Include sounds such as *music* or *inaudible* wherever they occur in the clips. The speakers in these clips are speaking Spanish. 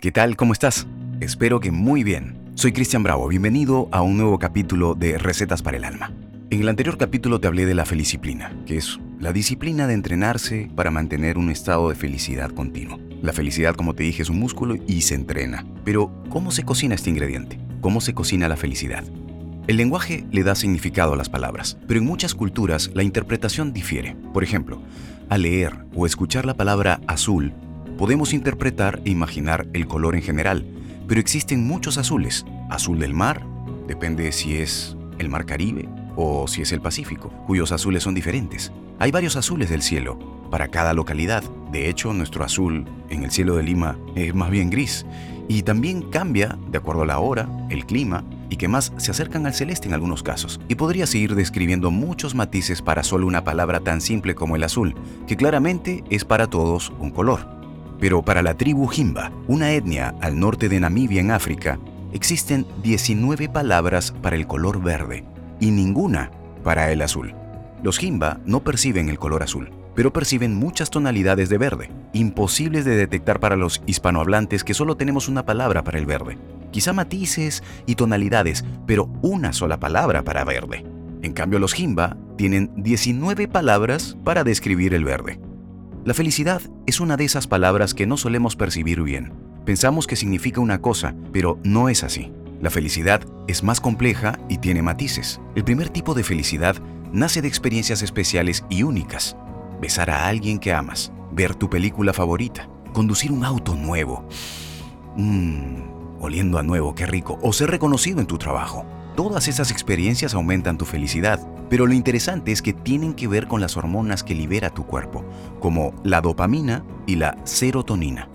¿Qué tal? ¿Cómo estás? Espero que muy bien. Soy Cristian Bravo, bienvenido a un nuevo capítulo de Recetas para el Alma. En el anterior capítulo te hablé de la felicipline, que es la disciplina de entrenarse para mantener un estado de felicidad continuo. La felicidad, como te dije, es un músculo y se entrena. Pero, ¿cómo se cocina este ingrediente? ¿Cómo se cocina la felicidad? El lenguaje le da significado a las palabras, pero en muchas culturas la interpretación difiere. Por ejemplo, al leer o escuchar la palabra azul, Podemos interpretar e imaginar el color en general, pero existen muchos azules. Azul del mar, depende si es el mar Caribe o si es el Pacífico, cuyos azules son diferentes. Hay varios azules del cielo para cada localidad. De hecho, nuestro azul en el cielo de Lima es más bien gris y también cambia de acuerdo a la hora, el clima y que más se acercan al celeste en algunos casos. Y podría seguir describiendo muchos matices para solo una palabra tan simple como el azul, que claramente es para todos un color. Pero para la tribu Himba, una etnia al norte de Namibia en África, existen 19 palabras para el color verde y ninguna para el azul. Los Himba no perciben el color azul, pero perciben muchas tonalidades de verde, imposibles de detectar para los hispanohablantes que solo tenemos una palabra para el verde. Quizá matices y tonalidades, pero una sola palabra para verde. En cambio, los Himba tienen 19 palabras para describir el verde. La felicidad es una de esas palabras que no solemos percibir bien. Pensamos que significa una cosa, pero no es así. La felicidad es más compleja y tiene matices. El primer tipo de felicidad nace de experiencias especiales y únicas. Besar a alguien que amas, ver tu película favorita, conducir un auto nuevo. Mmm, oliendo a nuevo, qué rico. O ser reconocido en tu trabajo. Todas esas experiencias aumentan tu felicidad, pero lo interesante es que tienen que ver con las hormonas que libera tu cuerpo, como la dopamina y la serotonina.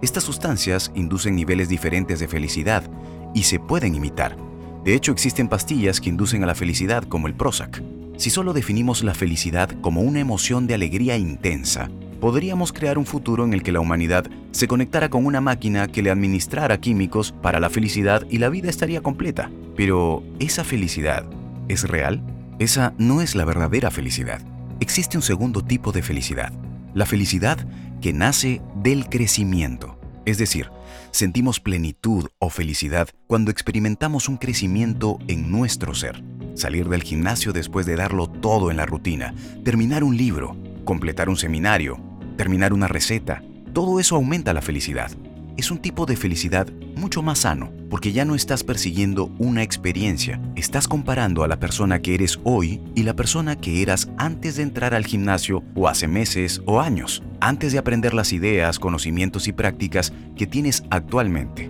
Estas sustancias inducen niveles diferentes de felicidad y se pueden imitar. De hecho, existen pastillas que inducen a la felicidad, como el Prozac. Si solo definimos la felicidad como una emoción de alegría intensa, podríamos crear un futuro en el que la humanidad se conectara con una máquina que le administrara químicos para la felicidad y la vida estaría completa. Pero, ¿esa felicidad es real? Esa no es la verdadera felicidad. Existe un segundo tipo de felicidad, la felicidad que nace del crecimiento. Es decir, sentimos plenitud o felicidad cuando experimentamos un crecimiento en nuestro ser. Salir del gimnasio después de darlo todo en la rutina, terminar un libro, completar un seminario, terminar una receta, todo eso aumenta la felicidad es un tipo de felicidad mucho más sano, porque ya no estás persiguiendo una experiencia, estás comparando a la persona que eres hoy y la persona que eras antes de entrar al gimnasio o hace meses o años, antes de aprender las ideas, conocimientos y prácticas que tienes actualmente.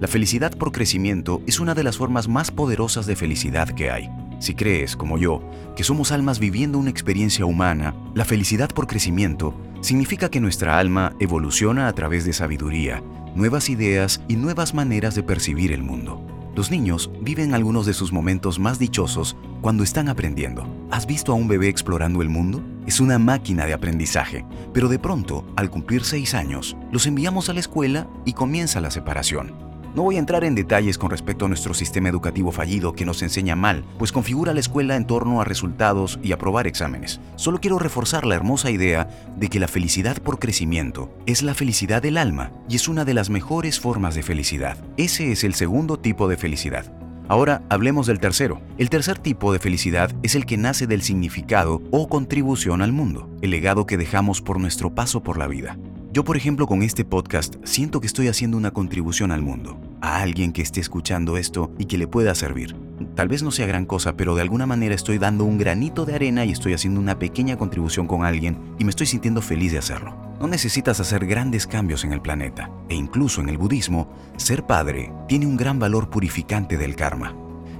La felicidad por crecimiento es una de las formas más poderosas de felicidad que hay. Si crees, como yo, que somos almas viviendo una experiencia humana, la felicidad por crecimiento significa que nuestra alma evoluciona a través de sabiduría, nuevas ideas y nuevas maneras de percibir el mundo. Los niños viven algunos de sus momentos más dichosos cuando están aprendiendo. ¿Has visto a un bebé explorando el mundo? Es una máquina de aprendizaje, pero de pronto, al cumplir seis años, los enviamos a la escuela y comienza la separación. No voy a entrar en detalles con respecto a nuestro sistema educativo fallido que nos enseña mal, pues configura la escuela en torno a resultados y aprobar exámenes. Solo quiero reforzar la hermosa idea de que la felicidad por crecimiento es la felicidad del alma y es una de las mejores formas de felicidad. Ese es el segundo tipo de felicidad. Ahora hablemos del tercero. El tercer tipo de felicidad es el que nace del significado o contribución al mundo, el legado que dejamos por nuestro paso por la vida. Yo, por ejemplo, con este podcast siento que estoy haciendo una contribución al mundo, a alguien que esté escuchando esto y que le pueda servir. Tal vez no sea gran cosa, pero de alguna manera estoy dando un granito de arena y estoy haciendo una pequeña contribución con alguien y me estoy sintiendo feliz de hacerlo. No necesitas hacer grandes cambios en el planeta, e incluso en el budismo, ser padre tiene un gran valor purificante del karma.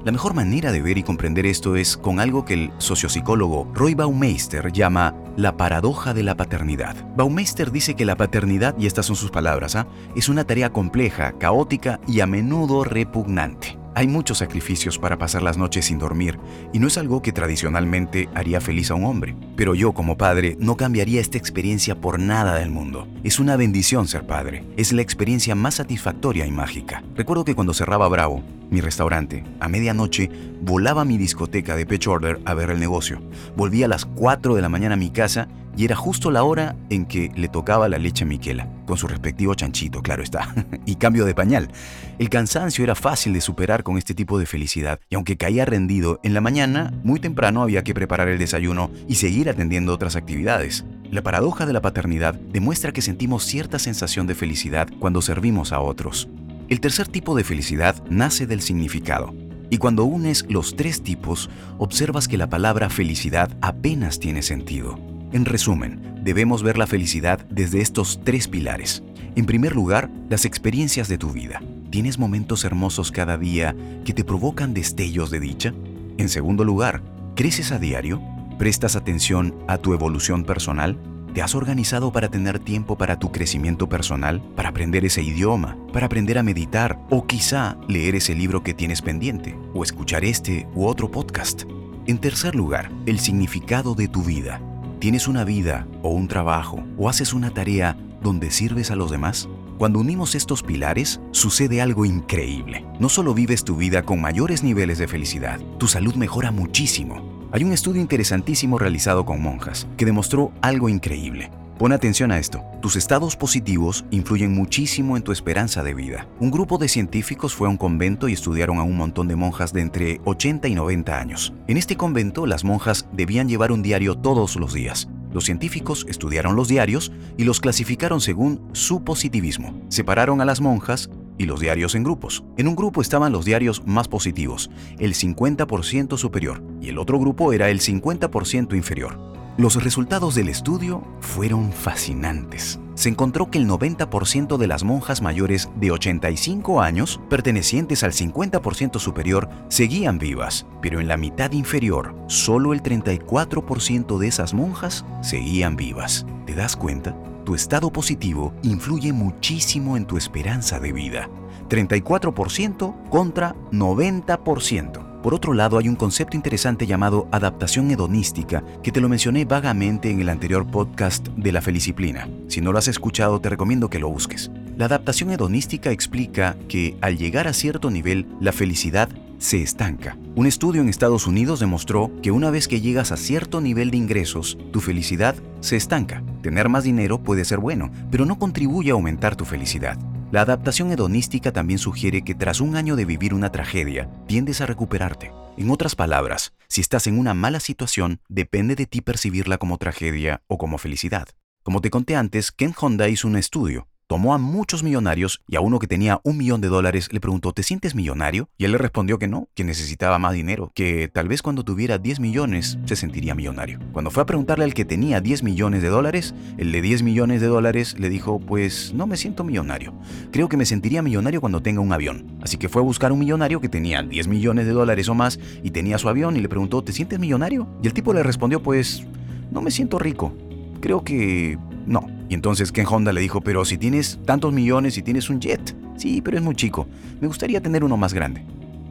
La mejor manera de ver y comprender esto es con algo que el sociopsicólogo Roy Baumeister llama la paradoja de la paternidad. Baumeister dice que la paternidad, y estas son sus palabras, ¿ah? es una tarea compleja, caótica y a menudo repugnante. Hay muchos sacrificios para pasar las noches sin dormir y no es algo que tradicionalmente haría feliz a un hombre. Pero yo como padre no cambiaría esta experiencia por nada del mundo. Es una bendición ser padre. Es la experiencia más satisfactoria y mágica. Recuerdo que cuando cerraba Bravo, mi restaurante, a medianoche volaba a mi discoteca de Pech Order a ver el negocio. Volvía a las 4 de la mañana a mi casa y era justo la hora en que le tocaba la leche a Miquela, con su respectivo chanchito, claro está, *laughs* y cambio de pañal. El cansancio era fácil de superar con este tipo de felicidad, y aunque caía rendido, en la mañana, muy temprano había que preparar el desayuno y seguir atendiendo otras actividades. La paradoja de la paternidad demuestra que sentimos cierta sensación de felicidad cuando servimos a otros. El tercer tipo de felicidad nace del significado. Y cuando unes los tres tipos, observas que la palabra felicidad apenas tiene sentido. En resumen, debemos ver la felicidad desde estos tres pilares. En primer lugar, las experiencias de tu vida. ¿Tienes momentos hermosos cada día que te provocan destellos de dicha? En segundo lugar, ¿creces a diario? ¿Prestas atención a tu evolución personal? ¿Te has organizado para tener tiempo para tu crecimiento personal, para aprender ese idioma, para aprender a meditar o quizá leer ese libro que tienes pendiente o escuchar este u otro podcast? En tercer lugar, el significado de tu vida. ¿Tienes una vida o un trabajo o haces una tarea donde sirves a los demás? Cuando unimos estos pilares, sucede algo increíble. No solo vives tu vida con mayores niveles de felicidad, tu salud mejora muchísimo, hay un estudio interesantísimo realizado con monjas que demostró algo increíble. Pon atención a esto. Tus estados positivos influyen muchísimo en tu esperanza de vida. Un grupo de científicos fue a un convento y estudiaron a un montón de monjas de entre 80 y 90 años. En este convento, las monjas debían llevar un diario todos los días. Los científicos estudiaron los diarios y los clasificaron según su positivismo. Separaron a las monjas y los diarios en grupos. En un grupo estaban los diarios más positivos, el 50% superior, y el otro grupo era el 50% inferior. Los resultados del estudio fueron fascinantes. Se encontró que el 90% de las monjas mayores de 85 años, pertenecientes al 50% superior, seguían vivas, pero en la mitad inferior, solo el 34% de esas monjas seguían vivas. ¿Te das cuenta? Tu estado positivo influye muchísimo en tu esperanza de vida. 34% contra 90%. Por otro lado, hay un concepto interesante llamado adaptación hedonística, que te lo mencioné vagamente en el anterior podcast de la felicipline. Si no lo has escuchado, te recomiendo que lo busques. La adaptación hedonística explica que al llegar a cierto nivel, la felicidad se estanca. Un estudio en Estados Unidos demostró que una vez que llegas a cierto nivel de ingresos, tu felicidad se estanca. Tener más dinero puede ser bueno, pero no contribuye a aumentar tu felicidad. La adaptación hedonística también sugiere que tras un año de vivir una tragedia, tiendes a recuperarte. En otras palabras, si estás en una mala situación, depende de ti percibirla como tragedia o como felicidad. Como te conté antes, Ken Honda hizo un estudio tomó a muchos millonarios y a uno que tenía un millón de dólares le preguntó, ¿te sientes millonario? Y él le respondió que no, que necesitaba más dinero, que tal vez cuando tuviera 10 millones se sentiría millonario. Cuando fue a preguntarle al que tenía 10 millones de dólares, el de 10 millones de dólares le dijo, pues no me siento millonario. Creo que me sentiría millonario cuando tenga un avión. Así que fue a buscar un millonario que tenía 10 millones de dólares o más y tenía su avión y le preguntó, ¿te sientes millonario? Y el tipo le respondió, pues no me siento rico. Creo que no. Y entonces Ken Honda le dijo, pero si tienes tantos millones y tienes un jet, sí, pero es muy chico, me gustaría tener uno más grande.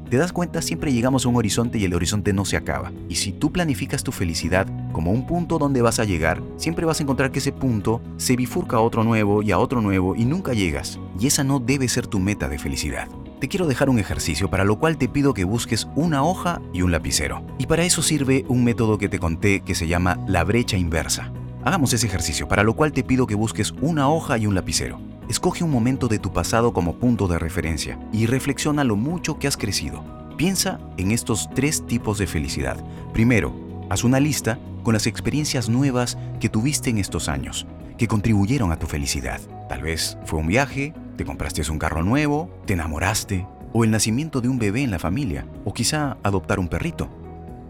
¿Te das cuenta? Siempre llegamos a un horizonte y el horizonte no se acaba. Y si tú planificas tu felicidad como un punto donde vas a llegar, siempre vas a encontrar que ese punto se bifurca a otro nuevo y a otro nuevo y nunca llegas. Y esa no debe ser tu meta de felicidad. Te quiero dejar un ejercicio para lo cual te pido que busques una hoja y un lapicero. Y para eso sirve un método que te conté que se llama la brecha inversa. Hagamos ese ejercicio, para lo cual te pido que busques una hoja y un lapicero. Escoge un momento de tu pasado como punto de referencia y reflexiona lo mucho que has crecido. Piensa en estos tres tipos de felicidad. Primero, haz una lista con las experiencias nuevas que tuviste en estos años, que contribuyeron a tu felicidad. Tal vez fue un viaje, te compraste un carro nuevo, te enamoraste, o el nacimiento de un bebé en la familia, o quizá adoptar un perrito.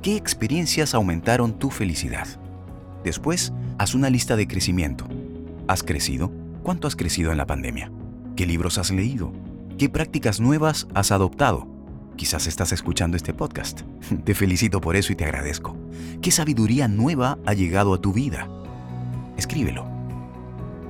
¿Qué experiencias aumentaron tu felicidad? Después, haz una lista de crecimiento. ¿Has crecido? ¿Cuánto has crecido en la pandemia? ¿Qué libros has leído? ¿Qué prácticas nuevas has adoptado? Quizás estás escuchando este podcast. *laughs* Te felicito por eso y te agradezco. ¿Qué sabiduría nueva ha llegado a tu vida? Escríbelo.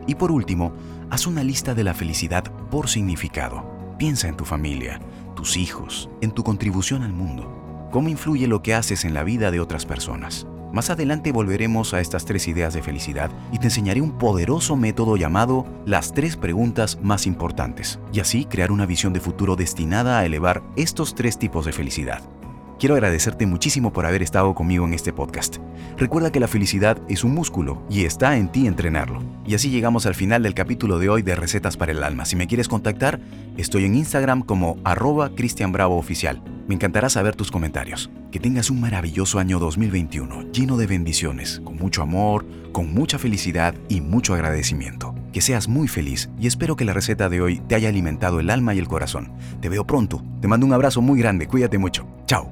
Y por último, haz una lista de la felicidad por significado. Piensa en tu familia, tus hijos, en tu contribución al mundo. ¿Cómo influye lo que haces en la vida de otras personas? Más adelante volveremos a estas tres ideas de felicidad y te enseñaré un poderoso método llamado las tres preguntas más importantes, y así crear una visión de futuro destinada a elevar estos tres tipos de felicidad. Quiero agradecerte muchísimo por haber estado conmigo en este podcast. Recuerda que la felicidad es un músculo y está en ti entrenarlo. Y así llegamos al final del capítulo de hoy de Recetas para el Alma. Si me quieres contactar, estoy en Instagram como arroba Cristian Bravo Oficial. Me encantará saber tus comentarios. Que tengas un maravilloso año 2021 lleno de bendiciones, con mucho amor, con mucha felicidad y mucho agradecimiento. Que seas muy feliz y espero que la receta de hoy te haya alimentado el alma y el corazón. Te veo pronto. Te mando un abrazo muy grande. Cuídate mucho. Chao.